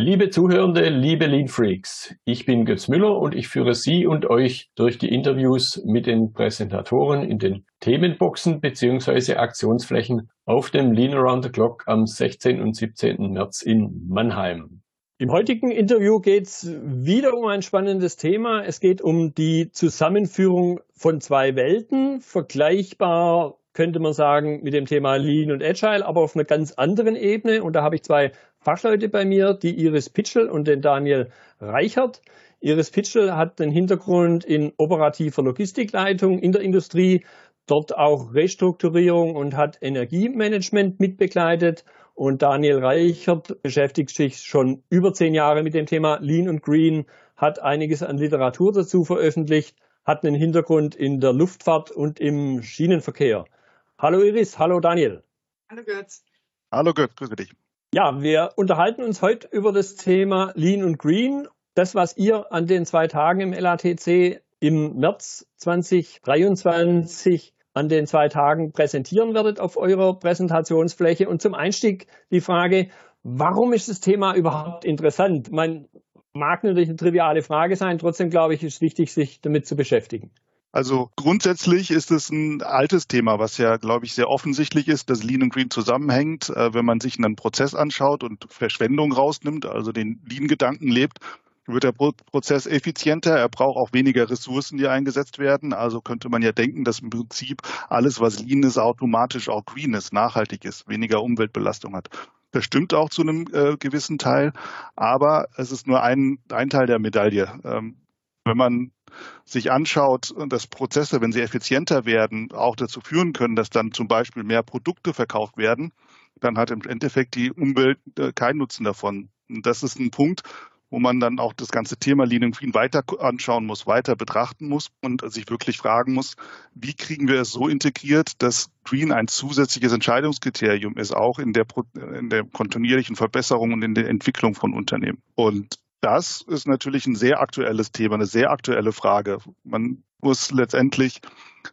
Liebe Zuhörende, liebe Lean Freaks, ich bin Götz Müller und ich führe Sie und euch durch die Interviews mit den Präsentatoren in den Themenboxen bzw. Aktionsflächen auf dem Lean Around the Clock am 16. und 17. März in Mannheim. Im heutigen Interview geht es wieder um ein spannendes Thema. Es geht um die Zusammenführung von zwei Welten, vergleichbar könnte man sagen, mit dem Thema Lean und Agile, aber auf einer ganz anderen Ebene. Und da habe ich zwei Fachleute bei mir, die Iris Pitschel und den Daniel Reichert. Iris Pitschel hat den Hintergrund in operativer Logistikleitung in der Industrie, dort auch Restrukturierung und hat Energiemanagement mitbegleitet. Und Daniel Reichert beschäftigt sich schon über zehn Jahre mit dem Thema Lean und Green, hat einiges an Literatur dazu veröffentlicht, hat einen Hintergrund in der Luftfahrt und im Schienenverkehr. Hallo Iris, hallo Daniel. Hallo Götz. Hallo Götz, grüße dich. Ja, wir unterhalten uns heute über das Thema Lean und Green. Das, was ihr an den zwei Tagen im LATC im März 2023 an den zwei Tagen präsentieren werdet auf eurer Präsentationsfläche. Und zum Einstieg die Frage, warum ist das Thema überhaupt interessant? Man mag natürlich eine triviale Frage sein, trotzdem glaube ich, ist wichtig, sich damit zu beschäftigen. Also grundsätzlich ist es ein altes Thema, was ja, glaube ich, sehr offensichtlich ist, dass Lean und Green zusammenhängt. Äh, wenn man sich einen Prozess anschaut und Verschwendung rausnimmt, also den Lean-Gedanken lebt, wird der Prozess effizienter, er braucht auch weniger Ressourcen, die eingesetzt werden. Also könnte man ja denken, dass im Prinzip alles, was Lean ist, automatisch auch Green ist, nachhaltig ist, weniger Umweltbelastung hat. Das stimmt auch zu einem äh, gewissen Teil, aber es ist nur ein, ein Teil der Medaille. Ähm, wenn man sich anschaut, dass Prozesse, wenn sie effizienter werden, auch dazu führen können, dass dann zum Beispiel mehr Produkte verkauft werden, dann hat im Endeffekt die Umwelt äh, keinen Nutzen davon. Und das ist ein Punkt, wo man dann auch das ganze Thema Lean Green weiter anschauen muss, weiter betrachten muss und sich wirklich fragen muss, wie kriegen wir es so integriert, dass Green ein zusätzliches Entscheidungskriterium ist, auch in der, in der kontinuierlichen Verbesserung und in der Entwicklung von Unternehmen. Und das ist natürlich ein sehr aktuelles Thema, eine sehr aktuelle Frage. Man muss letztendlich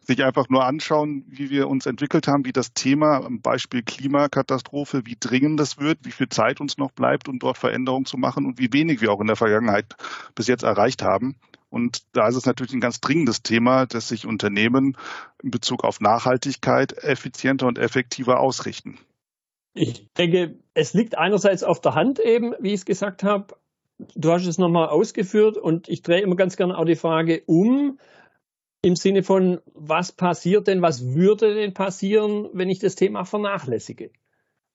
sich einfach nur anschauen, wie wir uns entwickelt haben, wie das Thema am Beispiel Klimakatastrophe, wie dringend das wird, wie viel Zeit uns noch bleibt, um dort Veränderungen zu machen und wie wenig wir auch in der Vergangenheit bis jetzt erreicht haben. Und da ist es natürlich ein ganz dringendes Thema, dass sich Unternehmen in Bezug auf Nachhaltigkeit effizienter und effektiver ausrichten. Ich denke, es liegt einerseits auf der Hand eben, wie ich es gesagt habe, du hast es nochmal ausgeführt und ich drehe immer ganz gerne auch die Frage um, im Sinne von, was passiert denn, was würde denn passieren, wenn ich das Thema vernachlässige?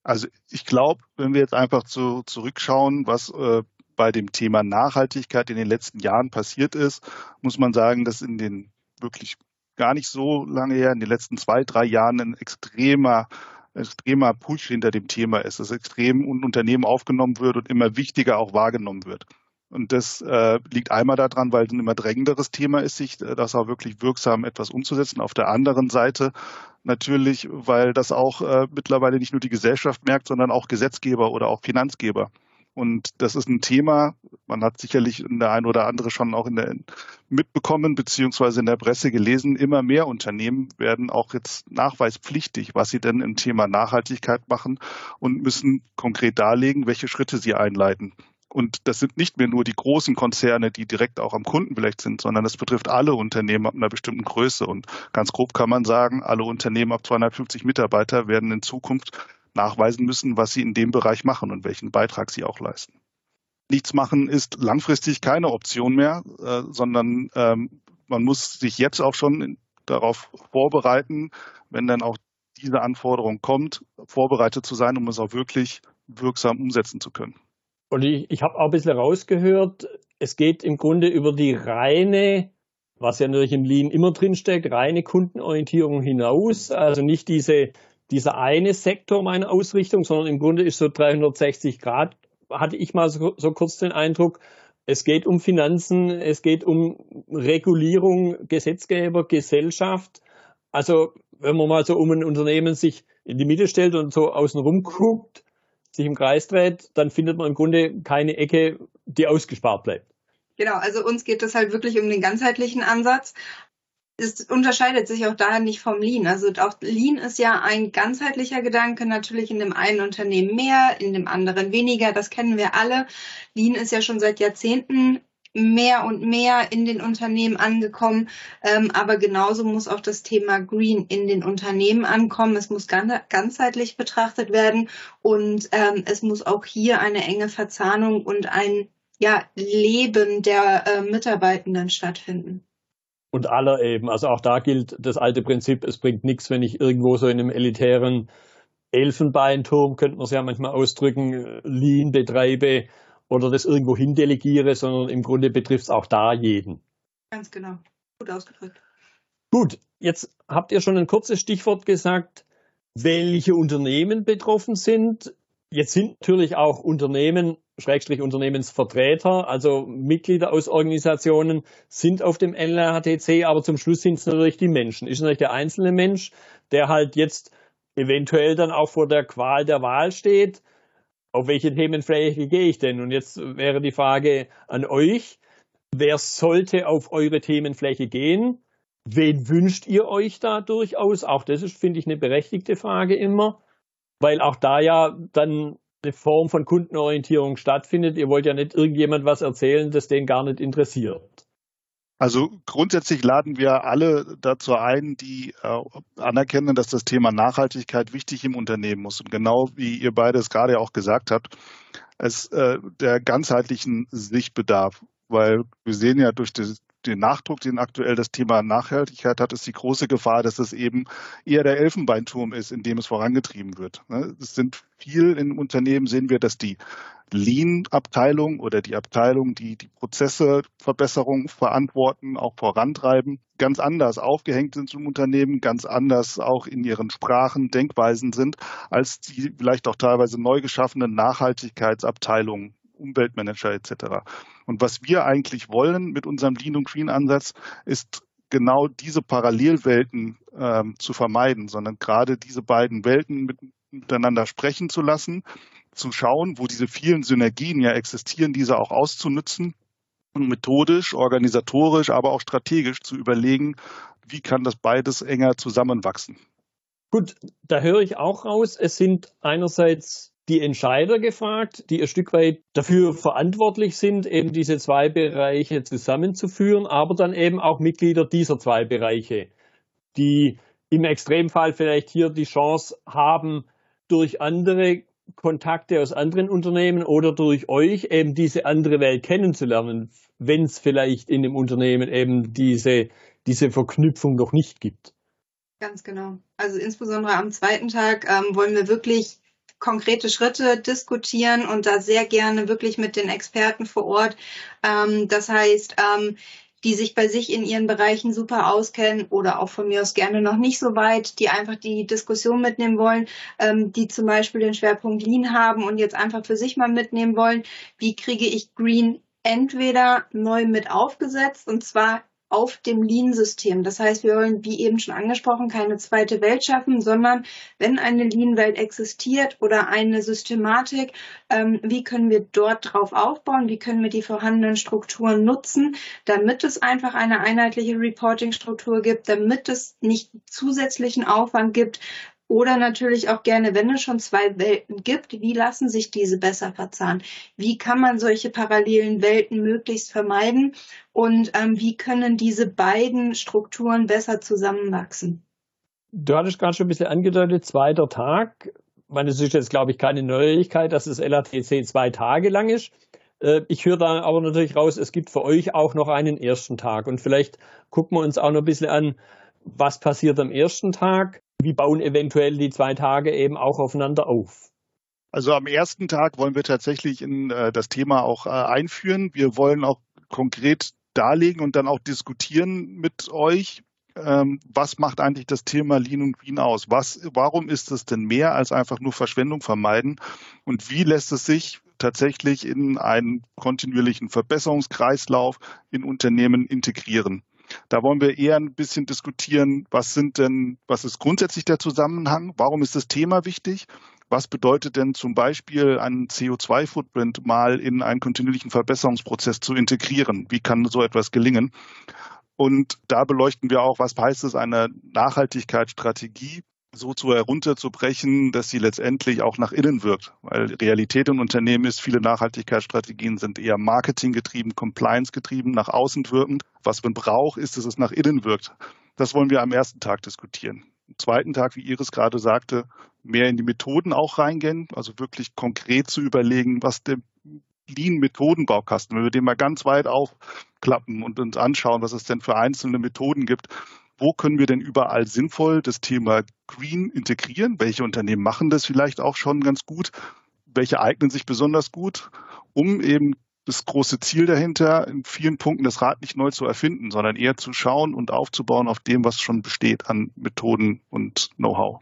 Also ich glaube, wenn wir jetzt einfach zu, zurückschauen, was äh, bei dem Thema Nachhaltigkeit in den letzten Jahren passiert ist, muss man sagen, dass in den wirklich gar nicht so lange her, in den letzten zwei, drei Jahren ein extremer extremer Push hinter dem Thema ist, dass extrem in Unternehmen aufgenommen wird und immer wichtiger auch wahrgenommen wird. Und das äh, liegt einmal daran, weil es ein immer drängenderes Thema ist, sich äh, das auch wirklich wirksam etwas umzusetzen. Auf der anderen Seite natürlich, weil das auch äh, mittlerweile nicht nur die Gesellschaft merkt, sondern auch Gesetzgeber oder auch Finanzgeber. Und das ist ein Thema, man hat sicherlich in der ein oder andere schon auch in der, mitbekommen, beziehungsweise in der Presse gelesen, immer mehr Unternehmen werden auch jetzt nachweispflichtig, was sie denn im Thema Nachhaltigkeit machen und müssen konkret darlegen, welche Schritte sie einleiten. Und das sind nicht mehr nur die großen Konzerne, die direkt auch am Kunden vielleicht sind, sondern das betrifft alle Unternehmen ab einer bestimmten Größe. Und ganz grob kann man sagen, alle Unternehmen ab 250 Mitarbeiter werden in Zukunft nachweisen müssen, was sie in dem Bereich machen und welchen Beitrag sie auch leisten. Nichts machen ist langfristig keine Option mehr, äh, sondern ähm, man muss sich jetzt auch schon darauf vorbereiten, wenn dann auch diese Anforderung kommt, vorbereitet zu sein, um es auch wirklich wirksam umsetzen zu können. Und ich, ich habe auch ein bisschen rausgehört, es geht im Grunde über die reine, was ja natürlich im Lean immer drinsteckt, reine Kundenorientierung hinaus. Also nicht diese dieser eine Sektor meiner Ausrichtung, sondern im Grunde ist so 360 Grad, hatte ich mal so, so kurz den Eindruck, es geht um Finanzen, es geht um Regulierung, Gesetzgeber, Gesellschaft. Also wenn man mal so um ein Unternehmen sich in die Mitte stellt und so außenrum guckt, sich im Kreis dreht, dann findet man im Grunde keine Ecke, die ausgespart bleibt. Genau, also uns geht es halt wirklich um den ganzheitlichen Ansatz es unterscheidet sich auch da nicht vom Lean. Also auch Lean ist ja ein ganzheitlicher Gedanke, natürlich in dem einen Unternehmen mehr, in dem anderen weniger. Das kennen wir alle. Lean ist ja schon seit Jahrzehnten mehr und mehr in den Unternehmen angekommen. Ähm, aber genauso muss auch das Thema Green in den Unternehmen ankommen. Es muss ganzheitlich betrachtet werden und ähm, es muss auch hier eine enge Verzahnung und ein ja, Leben der äh, Mitarbeitenden stattfinden. Und aller eben. Also auch da gilt das alte Prinzip, es bringt nichts, wenn ich irgendwo so in einem elitären Elfenbeinturm, könnte man es ja manchmal ausdrücken, Lean betreibe oder das irgendwo hin delegiere, sondern im Grunde betrifft es auch da jeden. Ganz genau. Gut ausgedrückt. Gut, jetzt habt ihr schon ein kurzes Stichwort gesagt, welche Unternehmen betroffen sind. Jetzt sind natürlich auch Unternehmen, Schrägstrich Unternehmensvertreter, also Mitglieder aus Organisationen, sind auf dem LHTC, aber zum Schluss sind es natürlich die Menschen. Ist natürlich der einzelne Mensch, der halt jetzt eventuell dann auch vor der Qual der Wahl steht auf welche Themenfläche gehe ich denn? Und jetzt wäre die Frage an euch, wer sollte auf eure Themenfläche gehen? Wen wünscht ihr euch da durchaus? Auch das ist, finde ich, eine berechtigte Frage immer, weil auch da ja dann eine Form von Kundenorientierung stattfindet. Ihr wollt ja nicht irgendjemand was erzählen, das den gar nicht interessiert. Also grundsätzlich laden wir alle dazu ein, die äh, anerkennen, dass das Thema Nachhaltigkeit wichtig im Unternehmen muss. Und genau wie ihr beide es gerade auch gesagt habt, es äh, der ganzheitlichen Sichtbedarf, weil wir sehen ja durch das, den Nachdruck, den aktuell das Thema Nachhaltigkeit hat, ist die große Gefahr, dass es eben eher der Elfenbeinturm ist, in dem es vorangetrieben wird. Ne? Es sind viel in Unternehmen sehen wir, dass die Lean-Abteilung oder die Abteilung, die die Prozesseverbesserung verantworten, auch vorantreiben, ganz anders aufgehängt sind zum Unternehmen, ganz anders auch in ihren Sprachen, Denkweisen sind, als die vielleicht auch teilweise neu geschaffenen Nachhaltigkeitsabteilungen, Umweltmanager etc. Und was wir eigentlich wollen mit unserem Lean und Green Ansatz ist genau diese Parallelwelten ähm, zu vermeiden, sondern gerade diese beiden Welten mit, miteinander sprechen zu lassen, zu schauen, wo diese vielen Synergien ja existieren, diese auch auszunutzen und methodisch, organisatorisch, aber auch strategisch zu überlegen, wie kann das beides enger zusammenwachsen. Gut, da höre ich auch raus, es sind einerseits die Entscheider gefragt, die ein Stück weit dafür verantwortlich sind, eben diese zwei Bereiche zusammenzuführen, aber dann eben auch Mitglieder dieser zwei Bereiche, die im Extremfall vielleicht hier die Chance haben, durch andere Kontakte aus anderen Unternehmen oder durch euch eben diese andere Welt kennenzulernen, wenn es vielleicht in dem Unternehmen eben diese, diese Verknüpfung noch nicht gibt. Ganz genau. Also insbesondere am zweiten Tag ähm, wollen wir wirklich konkrete Schritte diskutieren und da sehr gerne wirklich mit den Experten vor Ort. Ähm, das heißt, ähm, die sich bei sich in ihren Bereichen super auskennen oder auch von mir aus gerne noch nicht so weit, die einfach die Diskussion mitnehmen wollen, ähm, die zum Beispiel den Schwerpunkt Lean haben und jetzt einfach für sich mal mitnehmen wollen, wie kriege ich Green entweder neu mit aufgesetzt und zwar auf dem Lean-System. Das heißt, wir wollen, wie eben schon angesprochen, keine zweite Welt schaffen, sondern wenn eine Lean-Welt existiert oder eine Systematik, ähm, wie können wir dort drauf aufbauen? Wie können wir die vorhandenen Strukturen nutzen, damit es einfach eine einheitliche Reporting-Struktur gibt, damit es nicht zusätzlichen Aufwand gibt, oder natürlich auch gerne, wenn es schon zwei Welten gibt, wie lassen sich diese besser verzahnen? Wie kann man solche parallelen Welten möglichst vermeiden? Und ähm, wie können diese beiden Strukturen besser zusammenwachsen? Du hattest gerade schon ein bisschen angedeutet, zweiter Tag. Ich meine, es ist jetzt, glaube ich, keine Neuigkeit, dass das LATC zwei Tage lang ist. Äh, ich höre da aber natürlich raus, es gibt für euch auch noch einen ersten Tag. Und vielleicht gucken wir uns auch noch ein bisschen an, was passiert am ersten Tag wie bauen eventuell die zwei Tage eben auch aufeinander auf? Also am ersten Tag wollen wir tatsächlich in äh, das Thema auch äh, einführen. Wir wollen auch konkret darlegen und dann auch diskutieren mit euch, ähm, was macht eigentlich das Thema Lean und Green aus? Was, warum ist es denn mehr als einfach nur Verschwendung vermeiden? Und wie lässt es sich tatsächlich in einen kontinuierlichen Verbesserungskreislauf in Unternehmen integrieren? Da wollen wir eher ein bisschen diskutieren, was sind denn, was ist grundsätzlich der Zusammenhang? Warum ist das Thema wichtig? Was bedeutet denn zum Beispiel einen CO2-Footprint mal in einen kontinuierlichen Verbesserungsprozess zu integrieren? Wie kann so etwas gelingen? Und da beleuchten wir auch, was heißt es, eine Nachhaltigkeitsstrategie so zu herunterzubrechen, dass sie letztendlich auch nach innen wirkt. Weil Realität in Unternehmen ist, viele Nachhaltigkeitsstrategien sind eher Marketing getrieben, Compliance getrieben, nach außen wirkend. Was man braucht, ist, dass es nach innen wirkt. Das wollen wir am ersten Tag diskutieren. Am zweiten Tag, wie Iris gerade sagte, mehr in die Methoden auch reingehen, also wirklich konkret zu überlegen, was der Lean-Methodenbaukasten, wenn wir den mal ganz weit aufklappen und uns anschauen, was es denn für einzelne Methoden gibt, wo können wir denn überall sinnvoll das Thema Green integrieren? Welche Unternehmen machen das vielleicht auch schon ganz gut? Welche eignen sich besonders gut, um eben das große Ziel dahinter, in vielen Punkten das Rad nicht neu zu erfinden, sondern eher zu schauen und aufzubauen auf dem, was schon besteht an Methoden und Know-how.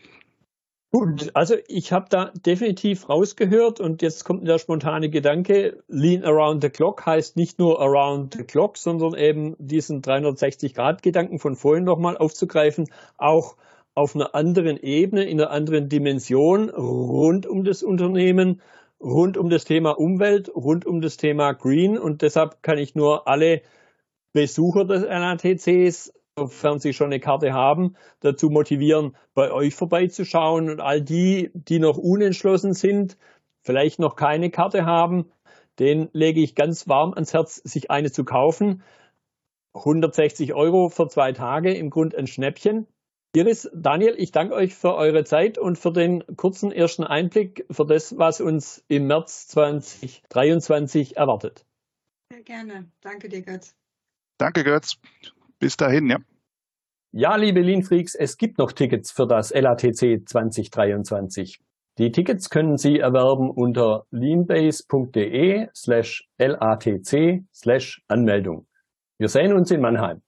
Gut, also ich habe da definitiv rausgehört und jetzt kommt der spontane Gedanke, Lean Around the Clock heißt nicht nur Around the Clock, sondern eben diesen 360-Grad-Gedanken von vorhin nochmal aufzugreifen, auch auf einer anderen Ebene, in einer anderen Dimension rund um das Unternehmen, rund um das Thema Umwelt, rund um das Thema Green. Und deshalb kann ich nur alle Besucher des NATCs sofern Sie schon eine Karte haben, dazu motivieren, bei euch vorbeizuschauen und all die, die noch unentschlossen sind, vielleicht noch keine Karte haben, den lege ich ganz warm ans Herz, sich eine zu kaufen. 160 Euro für zwei Tage, im Grund ein Schnäppchen. Iris, Daniel, ich danke euch für eure Zeit und für den kurzen ersten Einblick für das, was uns im März 2023 erwartet. Sehr gerne. Danke dir, Götz. Danke, Götz. Bis dahin, ja. Ja, liebe Lean Freaks, es gibt noch Tickets für das LATC 2023. Die Tickets können Sie erwerben unter leanbase.de slash LATC slash Anmeldung. Wir sehen uns in Mannheim.